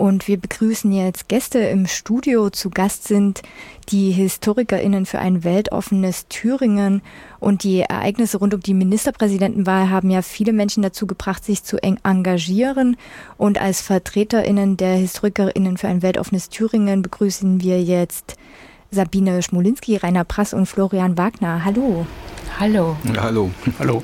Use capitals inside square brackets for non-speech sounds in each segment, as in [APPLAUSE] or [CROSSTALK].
und wir begrüßen jetzt Gäste im Studio. Zu Gast sind die HistorikerInnen für ein weltoffenes Thüringen und die Ereignisse rund um die Ministerpräsidentenwahl haben ja viele Menschen dazu gebracht, sich zu engagieren. Und als VertreterInnen der HistorikerInnen für ein weltoffenes Thüringen begrüßen wir jetzt Sabine Schmolinski, Rainer Prass und Florian Wagner. Hallo. Hallo. Ja, hallo. Hallo.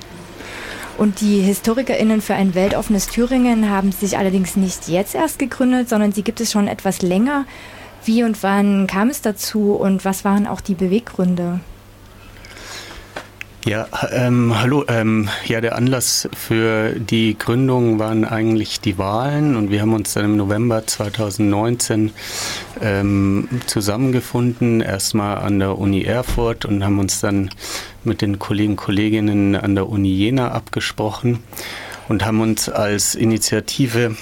Und die HistorikerInnen für ein weltoffenes Thüringen haben sich allerdings nicht jetzt erst gegründet, sondern sie gibt es schon etwas länger. Wie und wann kam es dazu und was waren auch die Beweggründe? Ja, ähm, hallo. Ähm, ja, der Anlass für die Gründung waren eigentlich die Wahlen und wir haben uns dann im November 2019 ähm, zusammengefunden, erstmal an der Uni Erfurt und haben uns dann mit den Kollegen und Kolleginnen an der Uni Jena abgesprochen und haben uns als Initiative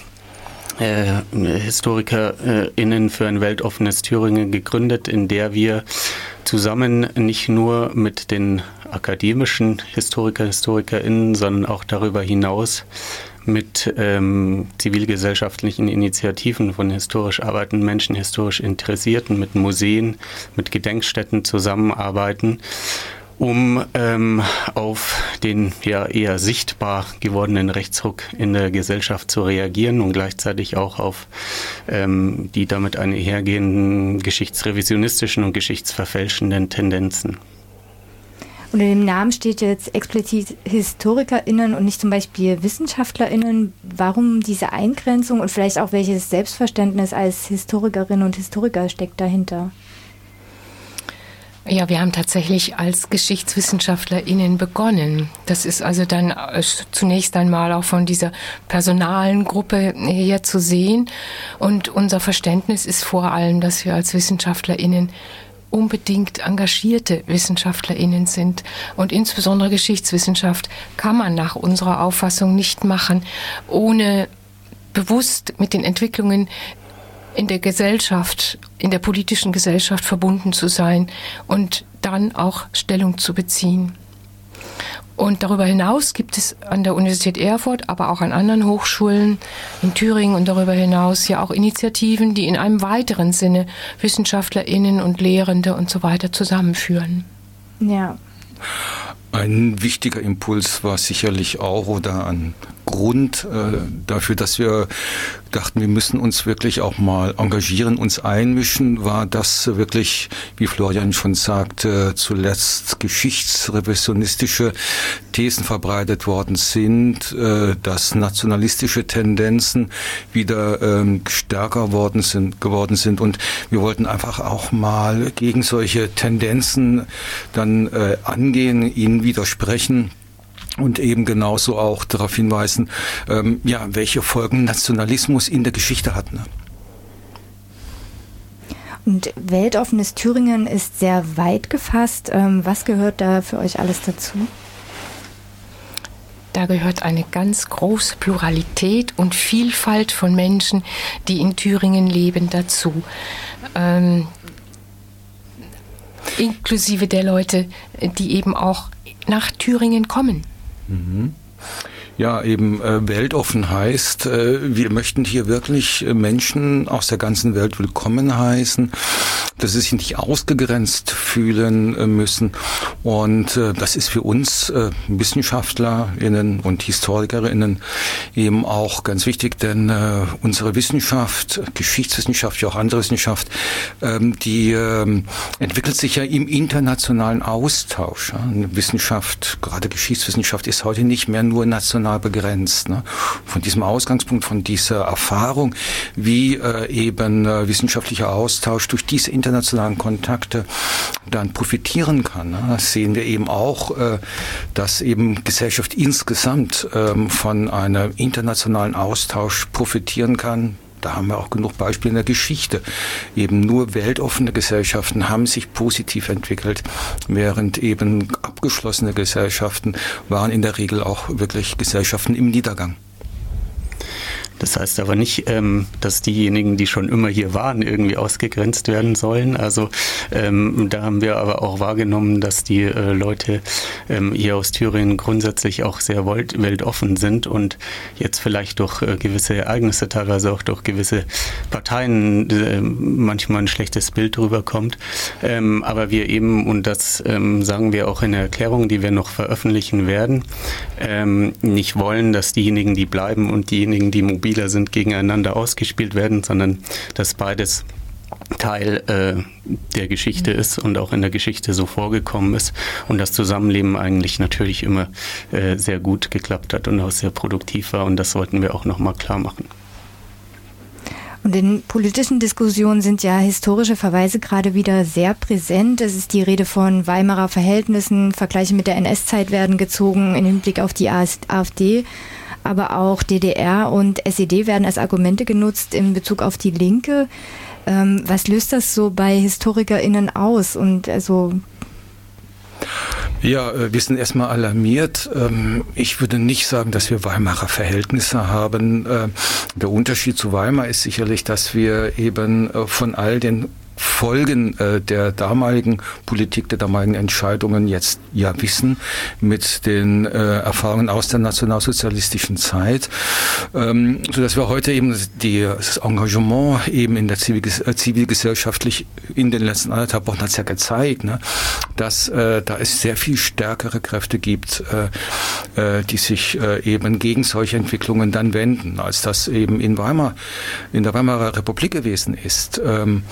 äh, HistorikerInnen für ein weltoffenes Thüringen gegründet, in der wir zusammen nicht nur mit den akademischen Historiker, HistorikerInnen, sondern auch darüber hinaus mit ähm, zivilgesellschaftlichen Initiativen von historisch arbeitenden Menschen, historisch Interessierten, mit Museen, mit Gedenkstätten zusammenarbeiten, um ähm, auf den ja eher sichtbar gewordenen Rechtsruck in der Gesellschaft zu reagieren und gleichzeitig auch auf ähm, die damit einhergehenden geschichtsrevisionistischen und geschichtsverfälschenden Tendenzen. Unter dem Namen steht jetzt explizit HistorikerInnen und nicht zum Beispiel WissenschaftlerInnen. Warum diese Eingrenzung und vielleicht auch welches Selbstverständnis als Historikerinnen und Historiker steckt dahinter? Ja, wir haben tatsächlich als GeschichtswissenschaftlerInnen begonnen. Das ist also dann äh, zunächst einmal auch von dieser personalen Gruppe her zu sehen. Und unser Verständnis ist vor allem, dass wir als WissenschaftlerInnen unbedingt engagierte WissenschaftlerInnen sind. Und insbesondere Geschichtswissenschaft kann man nach unserer Auffassung nicht machen, ohne bewusst mit den Entwicklungen in der Gesellschaft, in der politischen Gesellschaft verbunden zu sein und dann auch Stellung zu beziehen. Und darüber hinaus gibt es an der Universität Erfurt, aber auch an anderen Hochschulen in Thüringen und darüber hinaus ja auch Initiativen, die in einem weiteren Sinne Wissenschaftlerinnen und Lehrende und so weiter zusammenführen. Ja. Ein wichtiger Impuls war sicherlich auch oder ein Grund äh, dafür, dass wir dachten, wir müssen uns wirklich auch mal engagieren, uns einmischen, war, dass wirklich, wie Florian schon sagte, zuletzt geschichtsrevisionistische Thesen verbreitet worden sind, äh, dass nationalistische Tendenzen wieder ähm, stärker worden sind, geworden sind. Und wir wollten einfach auch mal gegen solche Tendenzen dann äh, angehen, ihnen widersprechen und eben genauso auch darauf hinweisen, ähm, ja, welche Folgen Nationalismus in der Geschichte hat. Ne? Und weltoffenes Thüringen ist sehr weit gefasst. Ähm, was gehört da für euch alles dazu? Da gehört eine ganz große Pluralität und Vielfalt von Menschen, die in Thüringen leben, dazu. Ähm, inklusive der Leute, die eben auch nach Thüringen kommen. 嗯 Ja, eben äh, weltoffen heißt, äh, wir möchten hier wirklich äh, Menschen aus der ganzen Welt willkommen heißen, dass sie sich nicht ausgegrenzt fühlen äh, müssen. Und äh, das ist für uns äh, WissenschaftlerInnen und HistorikerInnen eben auch ganz wichtig, denn äh, unsere Wissenschaft, Geschichtswissenschaft, wie auch andere Wissenschaft, ähm, die ähm, entwickelt sich ja im internationalen Austausch. Ja. Wissenschaft, gerade Geschichtswissenschaft, ist heute nicht mehr nur national national begrenzt. Ne? Von diesem Ausgangspunkt, von dieser Erfahrung, wie äh, eben äh, wissenschaftlicher Austausch durch diese internationalen Kontakte dann profitieren kann, ne? sehen wir eben auch, äh, dass eben Gesellschaft insgesamt ähm, von einem internationalen Austausch profitieren kann, da haben wir auch genug Beispiele in der Geschichte. Eben nur weltoffene Gesellschaften haben sich positiv entwickelt, während eben abgeschlossene Gesellschaften waren in der Regel auch wirklich Gesellschaften im Niedergang. Das heißt aber nicht, ähm, dass diejenigen, die schon immer hier waren, irgendwie ausgegrenzt werden sollen. Also ähm, da haben wir aber auch wahrgenommen, dass die äh, Leute ähm, hier aus Thüringen grundsätzlich auch sehr weltoffen sind und jetzt vielleicht durch äh, gewisse Ereignisse, teilweise auch durch gewisse Parteien äh, manchmal ein schlechtes Bild drüber kommt. Ähm, aber wir eben, und das ähm, sagen wir auch in der Erklärung, die wir noch veröffentlichen werden, ähm, nicht wollen, dass diejenigen, die bleiben und diejenigen, die mobiler sind, gegeneinander ausgespielt werden, sondern dass beides Teil äh, der Geschichte ist und auch in der Geschichte so vorgekommen ist und das Zusammenleben eigentlich natürlich immer äh, sehr gut geklappt hat und auch sehr produktiv war und das wollten wir auch nochmal klar machen. Und in politischen Diskussionen sind ja historische Verweise gerade wieder sehr präsent. Es ist die Rede von Weimarer Verhältnissen, Vergleiche mit der NS-Zeit werden gezogen im Hinblick auf die AfD aber auch DDR und SED werden als Argumente genutzt in Bezug auf die Linke. Ähm, was löst das so bei HistorikerInnen aus? Und also ja, äh, wir sind erstmal alarmiert. Ähm, ich würde nicht sagen, dass wir Weimarer Verhältnisse haben. Äh, der Unterschied zu Weimar ist sicherlich, dass wir eben äh, von all den Folgen äh, der damaligen Politik, der damaligen Entscheidungen jetzt ja wissen, mit den äh, Erfahrungen aus der nationalsozialistischen Zeit, ähm, so dass wir heute eben die, das Engagement eben in der Zivilges äh, zivilgesellschaftlich in den letzten anderthalb Wochen hat es ja gezeigt, ne, dass äh, da es sehr viel stärkere Kräfte gibt, äh, äh, die sich äh, eben gegen solche Entwicklungen dann wenden, als das eben in Weimar, in der Weimarer Republik gewesen ist. Ähm,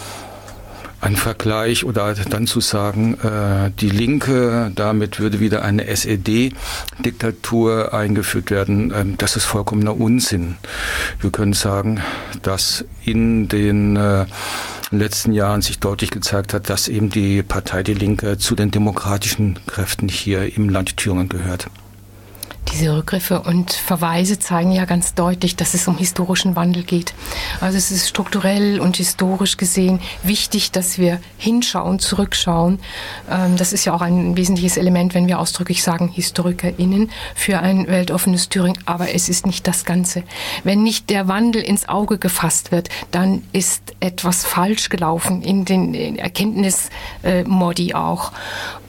ein Vergleich oder dann zu sagen, äh, die Linke, damit würde wieder eine SED-Diktatur eingeführt werden, ähm, das ist vollkommener Unsinn. Wir können sagen, dass in den äh, letzten Jahren sich deutlich gezeigt hat, dass eben die Partei Die Linke zu den demokratischen Kräften hier im Land Thüringen gehört. Diese Rückgriffe und Verweise zeigen ja ganz deutlich, dass es um historischen Wandel geht. Also es ist strukturell und historisch gesehen wichtig, dass wir hinschauen, zurückschauen. Ähm, das ist ja auch ein wesentliches Element, wenn wir ausdrücklich sagen, HistorikerInnen für ein weltoffenes Thüringen. Aber es ist nicht das Ganze. Wenn nicht der Wandel ins Auge gefasst wird, dann ist etwas falsch gelaufen in den Erkenntnismodi auch.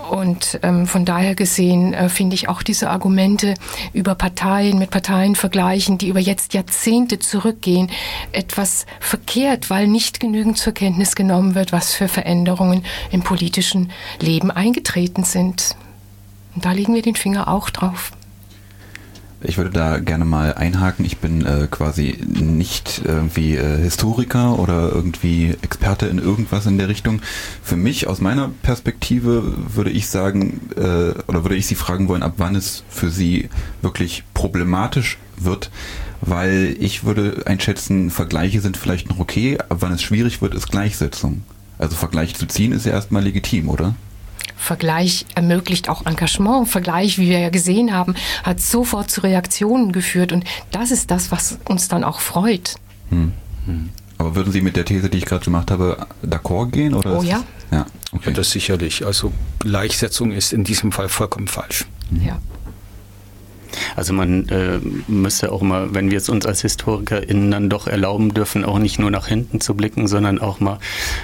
Und ähm, von daher gesehen äh, finde ich auch diese Argumente über Parteien mit Parteien vergleichen, die über jetzt Jahrzehnte zurückgehen, etwas verkehrt, weil nicht genügend zur Kenntnis genommen wird, was für Veränderungen im politischen Leben eingetreten sind. Und da legen wir den Finger auch drauf. Ich würde da gerne mal einhaken. Ich bin äh, quasi nicht irgendwie äh, Historiker oder irgendwie Experte in irgendwas in der Richtung. Für mich, aus meiner Perspektive, würde ich sagen, äh, oder würde ich Sie fragen wollen, ab wann es für Sie wirklich problematisch wird, weil ich würde einschätzen, Vergleiche sind vielleicht noch okay, ab wann es schwierig wird, ist Gleichsetzung. Also Vergleich zu ziehen ist ja erstmal legitim, oder? Vergleich ermöglicht auch Engagement. Vergleich, wie wir ja gesehen haben, hat sofort zu Reaktionen geführt. Und das ist das, was uns dann auch freut. Hm. Hm. Aber würden Sie mit der These, die ich gerade gemacht habe, d'accord gehen? Oder oh ja. Ja, okay. ja, das sicherlich. Also Gleichsetzung ist in diesem Fall vollkommen falsch. Ja. Also man äh, müsste auch mal, wenn wir es uns als HistorikerInnen dann doch erlauben dürfen, auch nicht nur nach hinten zu blicken, sondern auch mal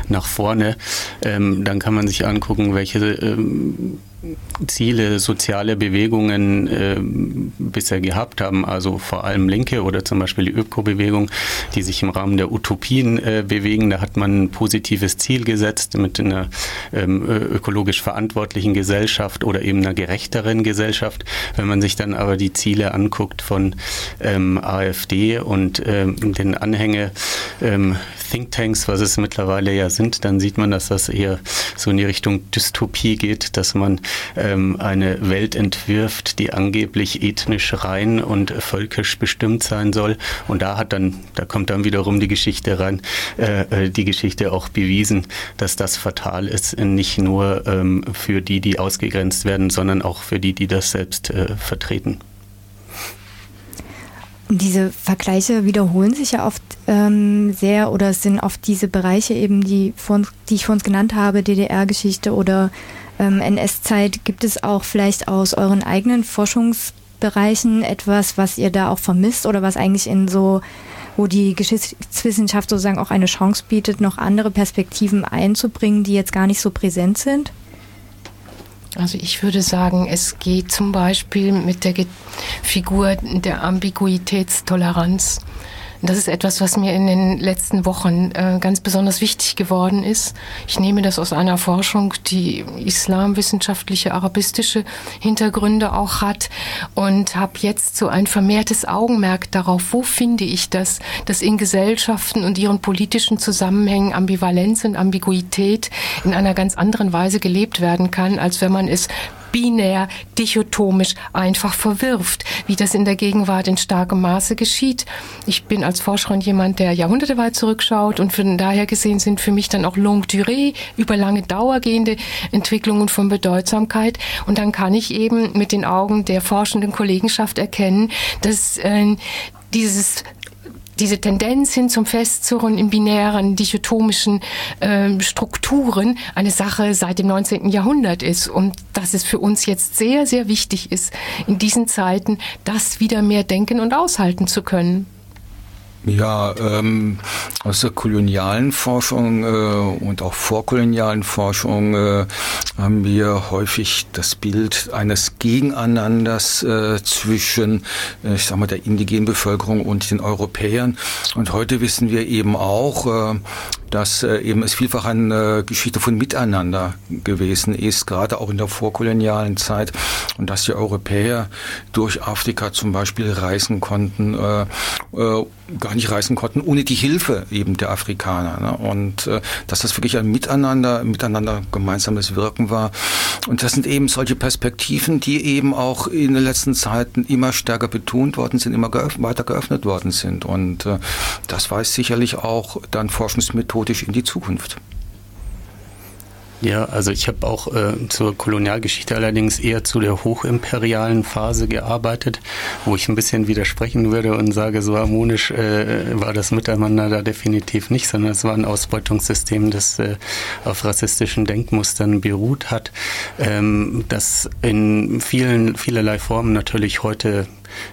nach vorne, ähm, dann kann man sich angucken, welche ähm, Ziele soziale Bewegungen äh, bisher gehabt haben, also vor allem Linke oder zum Beispiel die Öko-Bewegung, die sich im Rahmen der Utopien äh, bewegen. Da hat man ein positives Ziel gesetzt mit einer ähm, ökologisch verantwortlichen Gesellschaft oder eben einer gerechteren Gesellschaft. Wenn man sich dann aber die Ziele anguckt von ähm, AfD und ähm, den Anhänge ähm, Thinktanks, was es mittlerweile ja sind, dann sieht man, dass das eher so in die Richtung Dystopie geht, dass man ähm, eine Welt entwirft, die angeblich ethnisch rein und völkisch bestimmt sein soll. Und da hat dann, da kommt dann wiederum die Geschichte rein, äh, äh die Geschichte auch bewiesen, dass das fatal ist, nicht nur ähm, für die, die ausgegrenzt werden, sondern auch für die, die das selbst äh, vertreten. Diese Vergleiche wiederholen sich ja oft ähm, sehr oder sind oft diese Bereiche eben, die, von, die ich vorhin genannt habe, DDR-Geschichte oder ähm, NS-Zeit. Gibt es auch vielleicht aus euren eigenen Forschungsbereichen etwas, was ihr da auch vermisst oder was eigentlich in so wo die Geschichtswissenschaft sozusagen auch eine Chance bietet, noch andere Perspektiven einzubringen, die jetzt gar nicht so präsent sind? Also ich würde sagen, es geht zum Beispiel mit der Figur der Ambiguitätstoleranz das ist etwas, was mir in den letzten Wochen äh, ganz besonders wichtig geworden ist. Ich nehme das aus einer Forschung, die islamwissenschaftliche, arabistische Hintergründe auch hat und habe jetzt so ein vermehrtes Augenmerk darauf, wo finde ich das, dass in Gesellschaften und ihren politischen Zusammenhängen Ambivalenz und Ambiguität in einer ganz anderen Weise gelebt werden kann, als wenn man es binär, dichotomisch einfach verwirft, wie das in der Gegenwart in starkem Maße geschieht. Ich bin als Forscherin jemand, der Jahrhunderte weit zurückschaut und von daher gesehen sind für mich dann auch longue durée, über lange Dauer gehende Entwicklungen von Bedeutsamkeit. Und dann kann ich eben mit den Augen der forschenden Kollegenschaft erkennen, dass äh, dieses diese Tendenz hin zum Festzurren in binären, dichotomischen äh, Strukturen eine Sache seit dem 19. Jahrhundert ist und dass es für uns jetzt sehr, sehr wichtig ist, in diesen Zeiten das wieder mehr denken und aushalten zu können. Ja, ähm, aus der kolonialen Forschung äh, und auch vorkolonialen Forschung äh, haben wir häufig das Bild eines Gegeneinanders äh, zwischen, äh, ich sag mal, der indigenen Bevölkerung und den Europäern. Und heute wissen wir eben auch, äh, dass äh, eben es vielfach eine Geschichte von Miteinander gewesen ist, gerade auch in der vorkolonialen Zeit, und dass die Europäer durch Afrika zum Beispiel reisen konnten, äh, äh, gar nicht reisen konnten, ohne die Hilfe eben der Afrikaner. Ne? Und äh, dass das wirklich ein Miteinander, miteinander gemeinsames Wirken war. Und das sind eben solche Perspektiven, die eben auch in den letzten Zeiten immer stärker betont worden sind, immer geöff weiter geöffnet worden sind. Und äh, das weist sicherlich auch dann forschungsmethodisch in die Zukunft. Ja, also ich habe auch äh, zur Kolonialgeschichte allerdings eher zu der hochimperialen Phase gearbeitet, wo ich ein bisschen widersprechen würde und sage, so harmonisch äh, war das Miteinander da definitiv nicht, sondern es war ein Ausbeutungssystem, das äh, auf rassistischen Denkmustern beruht hat, ähm, das in vielen, vielerlei Formen natürlich heute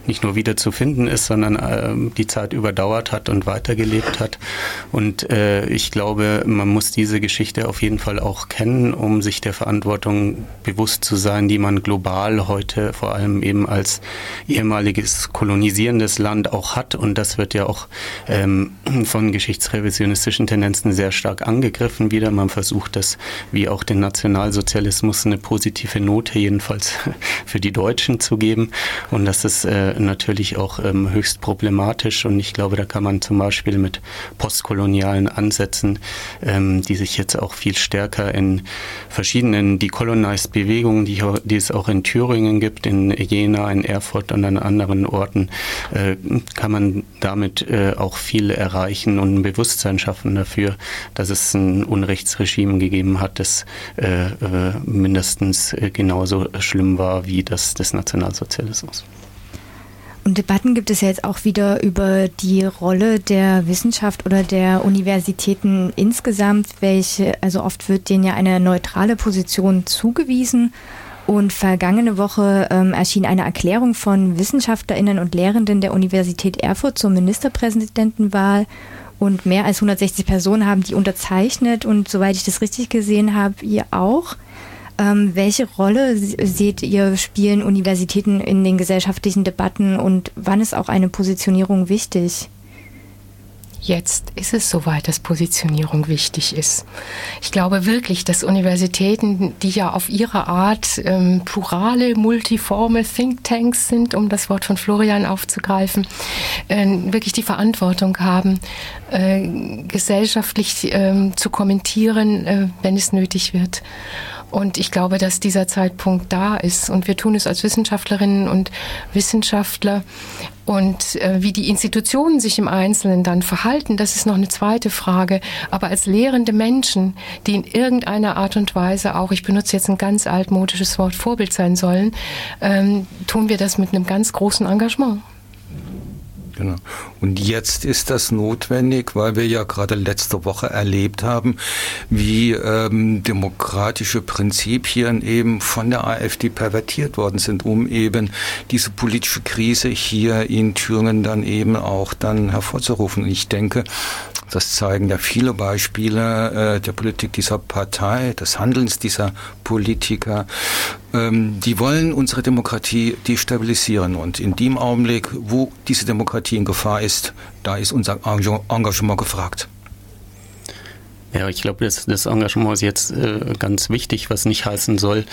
nicht nur wieder zu finden ist, sondern äh, die Zeit überdauert hat und weitergelebt hat. Und äh, ich glaube, man muss diese Geschichte auf jeden Fall auch kennen, um sich der Verantwortung bewusst zu sein, die man global heute vor allem eben als ehemaliges kolonisierendes Land auch hat. Und das wird ja auch ähm, von geschichtsrevisionistischen Tendenzen sehr stark angegriffen wieder. Man versucht das, wie auch den Nationalsozialismus, eine positive Note jedenfalls [LAUGHS] für die Deutschen zu geben. Und das ist äh, natürlich auch ähm, höchst problematisch und ich glaube, da kann man zum Beispiel mit postkolonialen Ansätzen, ähm, die sich jetzt auch viel stärker in verschiedenen Decolonized-Bewegungen, die, die, es auch in Thüringen gibt, in Jena, in Erfurt und an anderen Orten, äh, kann man damit äh, auch viel erreichen und ein Bewusstsein schaffen dafür, dass es ein Unrechtsregime gegeben hat, das äh, äh, mindestens genauso schlimm war wie das des Nationalsozialismus. Und Debatten gibt es ja jetzt auch wieder über die Rolle der Wissenschaft oder der Universitäten insgesamt, welche, also oft wird denen ja eine neutrale Position zugewiesen. Und vergangene Woche ähm, erschien eine Erklärung von Wissenschaftlerinnen und Lehrenden der Universität Erfurt zur Ministerpräsidentenwahl. Und mehr als 160 Personen haben die unterzeichnet. Und soweit ich das richtig gesehen habe, ihr auch. Ähm, welche Rolle seht ihr, spielen Universitäten in den gesellschaftlichen Debatten und wann ist auch eine Positionierung wichtig? Jetzt ist es soweit, dass Positionierung wichtig ist. Ich glaube wirklich, dass Universitäten, die ja auf ihre Art ähm, plurale, multiforme Thinktanks sind, um das Wort von Florian aufzugreifen, äh, wirklich die Verantwortung haben, äh, gesellschaftlich äh, zu kommentieren, äh, wenn es nötig wird. Und ich glaube, dass dieser Zeitpunkt da ist. Und wir tun es als Wissenschaftlerinnen und Wissenschaftler. Und äh, wie die Institutionen sich im Einzelnen dann verhalten, das ist noch eine zweite Frage. Aber als lehrende Menschen, die in irgendeiner Art und Weise auch, ich benutze jetzt ein ganz altmodisches Wort, Vorbild sein sollen, ähm, tun wir das mit einem ganz großen Engagement. Genau. Und jetzt ist das notwendig, weil wir ja gerade letzte Woche erlebt haben, wie ähm, demokratische Prinzipien eben von der AfD pervertiert worden sind, um eben diese politische Krise hier in Thüringen dann eben auch dann hervorzurufen. Ich denke, das zeigen ja viele Beispiele äh, der Politik dieser Partei, des Handelns dieser Politiker. Ähm, die wollen unsere Demokratie destabilisieren. Und in dem Augenblick, wo diese Demokratie in Gefahr ist, da ist unser Engagement gefragt. Ja, ich glaube, das, das, Engagement ist jetzt äh, ganz wichtig, was nicht heißen soll,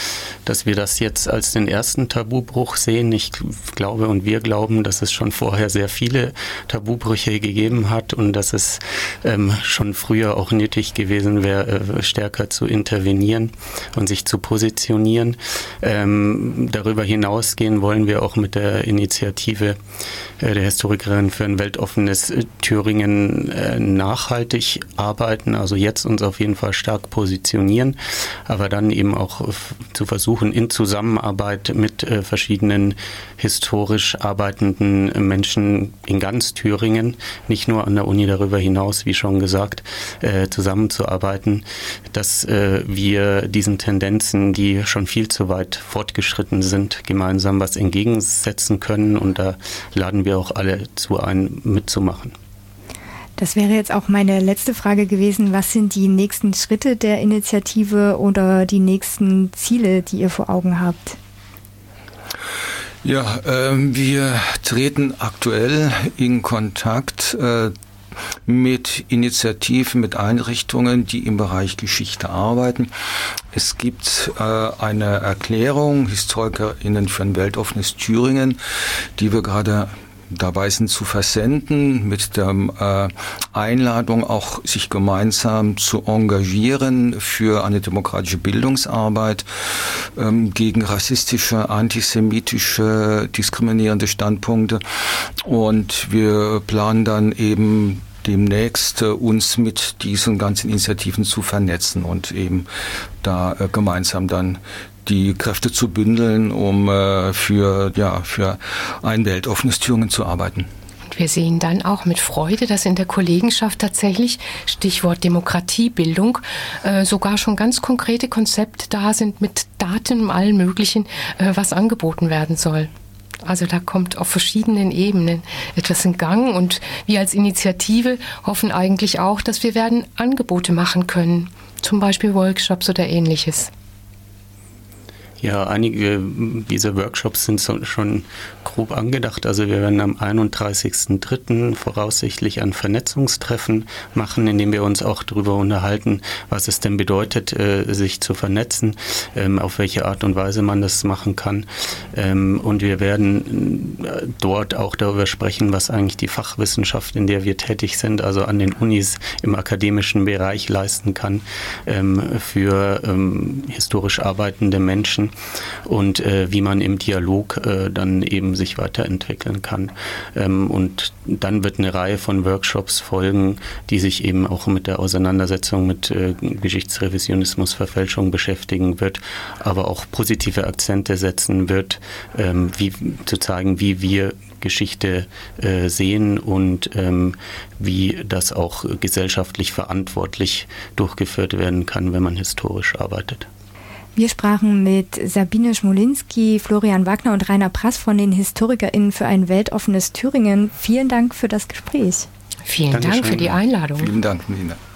dass wir das jetzt als den ersten Tabubruch sehen. Ich glaube und wir glauben, dass es schon vorher sehr viele Tabubrüche gegeben hat und dass es ähm, schon früher auch nötig gewesen wäre, äh, stärker zu intervenieren und sich zu positionieren. Ähm, darüber hinausgehen wollen wir auch mit der Initiative äh, der Historikerin für ein weltoffenes äh, Thüringen äh, nachhaltig arbeiten. Also jetzt uns auf jeden Fall stark positionieren, aber dann eben auch zu versuchen, in Zusammenarbeit mit äh, verschiedenen historisch arbeitenden Menschen in ganz Thüringen, nicht nur an der Uni darüber hinaus, wie schon gesagt, äh, zusammenzuarbeiten, dass äh, wir diesen Tendenzen, die schon viel zu weit fortgeschritten sind, gemeinsam was entgegensetzen können. Und da laden wir auch alle zu ein, mitzumachen. Das wäre jetzt auch meine letzte Frage gewesen. Was sind die nächsten Schritte der Initiative oder die nächsten Ziele, die ihr vor Augen habt? Ja, äh, wir treten aktuell in Kontakt äh, mit Initiativen, mit Einrichtungen, die im Bereich Geschichte arbeiten. Es gibt äh, eine Erklärung, HistorikerInnen für ein weltoffenes Thüringen, die wir gerade dabei sind zu versenden, mit der äh, Einladung auch sich gemeinsam zu engagieren für eine demokratische Bildungsarbeit ähm, gegen rassistische, antisemitische, diskriminierende Standpunkte. Und wir planen dann eben demnächst äh, uns mit diesen ganzen Initiativen zu vernetzen und eben da äh, gemeinsam dann die Kräfte zu bündeln, um äh, für, ja, für ein weltoffenes Thüringen zu arbeiten. Und wir sehen dann auch mit Freude, dass in der Kollegenschaft tatsächlich, Stichwort Demokratiebildung, sogar schon ganz konkrete Konzepte da sind mit Daten und allen möglichen, was angeboten werden soll. Also da kommt auf verschiedenen Ebenen etwas in Gang und wir als Initiative hoffen eigentlich auch, dass wir werden Angebote machen können, zum Beispiel Workshops oder ähnliches. Ja, einige dieser Workshops sind schon grob angedacht. Also wir werden am 31.03. voraussichtlich ein Vernetzungstreffen machen, in dem wir uns auch darüber unterhalten, was es denn bedeutet, äh, sich zu vernetzen, ähm, auf welche Art und Weise man das machen kann. Ähm, und wir werden äh, dort auch darüber sprechen, was eigentlich die Fachwissenschaft, in der wir tätig sind, also an den Unis im akademischen Bereich leisten kann ähm, für historisch arbeitende Menschen und äh, wie man im Dialog äh, dann eben sich weiterentwickeln kann. Ähm, und dann wird eine Reihe von Workshops folgen, die sich eben auch mit der Auseinandersetzung mit äh, Geschichtsrevisionismus, Verfälschung beschäftigen wird, aber auch positive Akzente setzen wird, ähm, wie zu zeigen, wie wir Geschichte äh, sehen und ähm, wie das auch gesellschaftlich verantwortlich durchgeführt werden kann, wenn man historisch arbeitet. Wir sprachen mit Sabine Schmolinski, Florian Wagner und Rainer Prass von den HistorikerInnen für ein weltoffenes Thüringen. Vielen Dank für das Gespräch. Vielen Dankeschön. Dank für die Einladung. Vielen Dank, Nina.